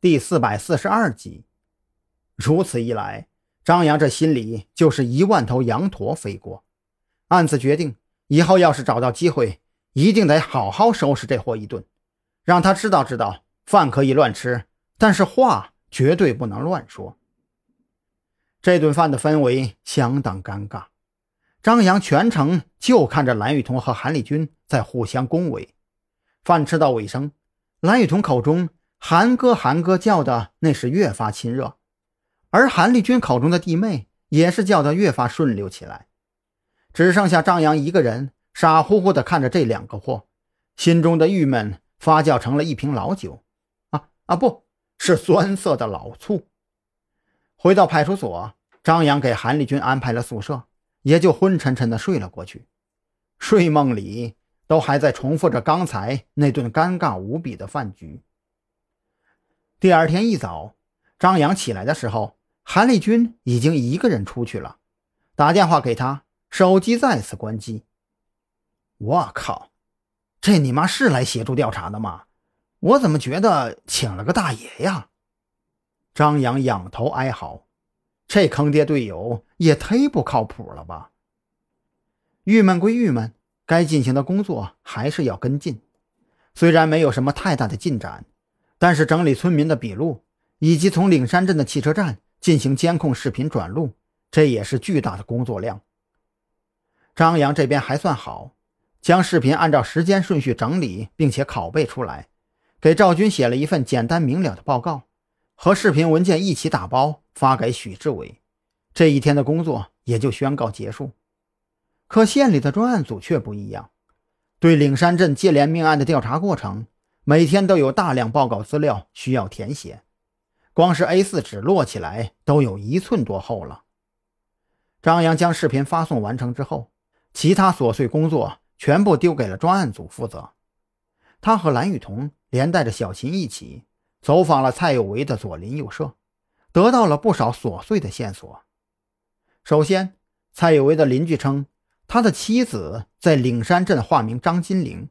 第四百四十二集。如此一来，张扬这心里就是一万头羊驼飞过。暗自决定，以后要是找到机会，一定得好好收拾这货一顿，让他知道知道，饭可以乱吃，但是话绝对不能乱说。这顿饭的氛围相当尴尬，张扬全程就看着蓝雨桐和韩立军在互相恭维。饭吃到尾声，蓝雨桐口中“韩哥”“韩哥”叫的那是越发亲热，而韩立军口中的弟妹也是叫的越发顺溜起来。只剩下张扬一个人傻乎乎地看着这两个货，心中的郁闷发酵成了一瓶老酒，啊啊，不是酸涩的老醋。回到派出所，张扬给韩立军安排了宿舍，也就昏沉沉地睡了过去，睡梦里。都还在重复着刚才那顿尴尬无比的饭局。第二天一早，张扬起来的时候，韩立军已经一个人出去了。打电话给他，手机再次关机。我靠，这你妈是来协助调查的吗？我怎么觉得请了个大爷呀？张扬仰头哀嚎，这坑爹队友也忒不靠谱了吧？郁闷归郁闷。该进行的工作还是要跟进，虽然没有什么太大的进展，但是整理村民的笔录，以及从岭山镇的汽车站进行监控视频转录，这也是巨大的工作量。张扬这边还算好，将视频按照时间顺序整理，并且拷贝出来，给赵军写了一份简单明了的报告，和视频文件一起打包发给许志伟，这一天的工作也就宣告结束。可县里的专案组却不一样，对岭山镇接连命案的调查过程，每天都有大量报告资料需要填写，光是 A4 纸摞起来都有一寸多厚了。张扬将视频发送完成之后，其他琐碎工作全部丢给了专案组负责。他和蓝雨桐连带着小琴一起走访了蔡有为的左邻右舍，得到了不少琐碎的线索。首先，蔡有为的邻居称。他的妻子在岭山镇化名张金玲，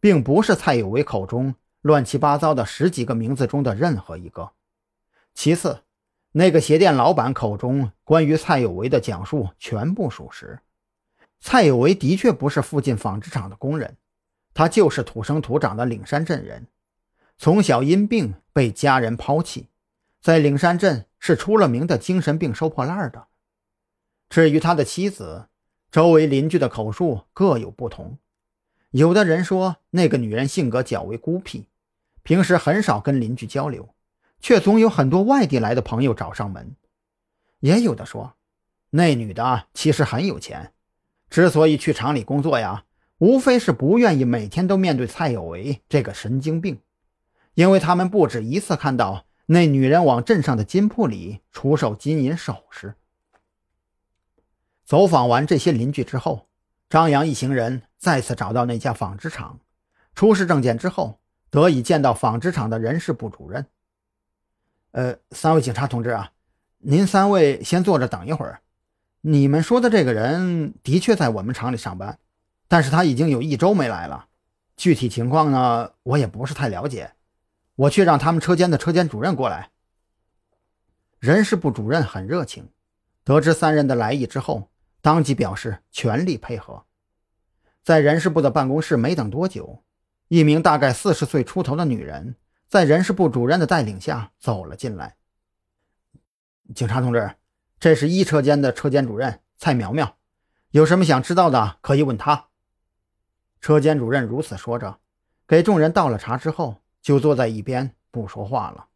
并不是蔡有为口中乱七八糟的十几个名字中的任何一个。其次，那个鞋店老板口中关于蔡有为的讲述全部属实。蔡有为的确不是附近纺织厂的工人，他就是土生土长的岭山镇人，从小因病被家人抛弃，在岭山镇是出了名的精神病收破烂的。至于他的妻子，周围邻居的口述各有不同，有的人说那个女人性格较为孤僻，平时很少跟邻居交流，却总有很多外地来的朋友找上门；也有的说，那女的其实很有钱，之所以去厂里工作呀，无非是不愿意每天都面对蔡有为这个神经病，因为他们不止一次看到那女人往镇上的金铺里出售金银首饰。走访完这些邻居之后，张扬一行人再次找到那家纺织厂，出示证件之后，得以见到纺织厂的人事部主任。呃，三位警察同志啊，您三位先坐着等一会儿。你们说的这个人的确在我们厂里上班，但是他已经有一周没来了，具体情况呢，我也不是太了解。我去让他们车间的车间主任过来。人事部主任很热情，得知三人的来意之后。当即表示全力配合。在人事部的办公室，没等多久，一名大概四十岁出头的女人在人事部主任的带领下走了进来。警察同志，这是一车间的车间主任蔡苗苗，有什么想知道的可以问他。车间主任如此说着，给众人倒了茶之后，就坐在一边不说话了。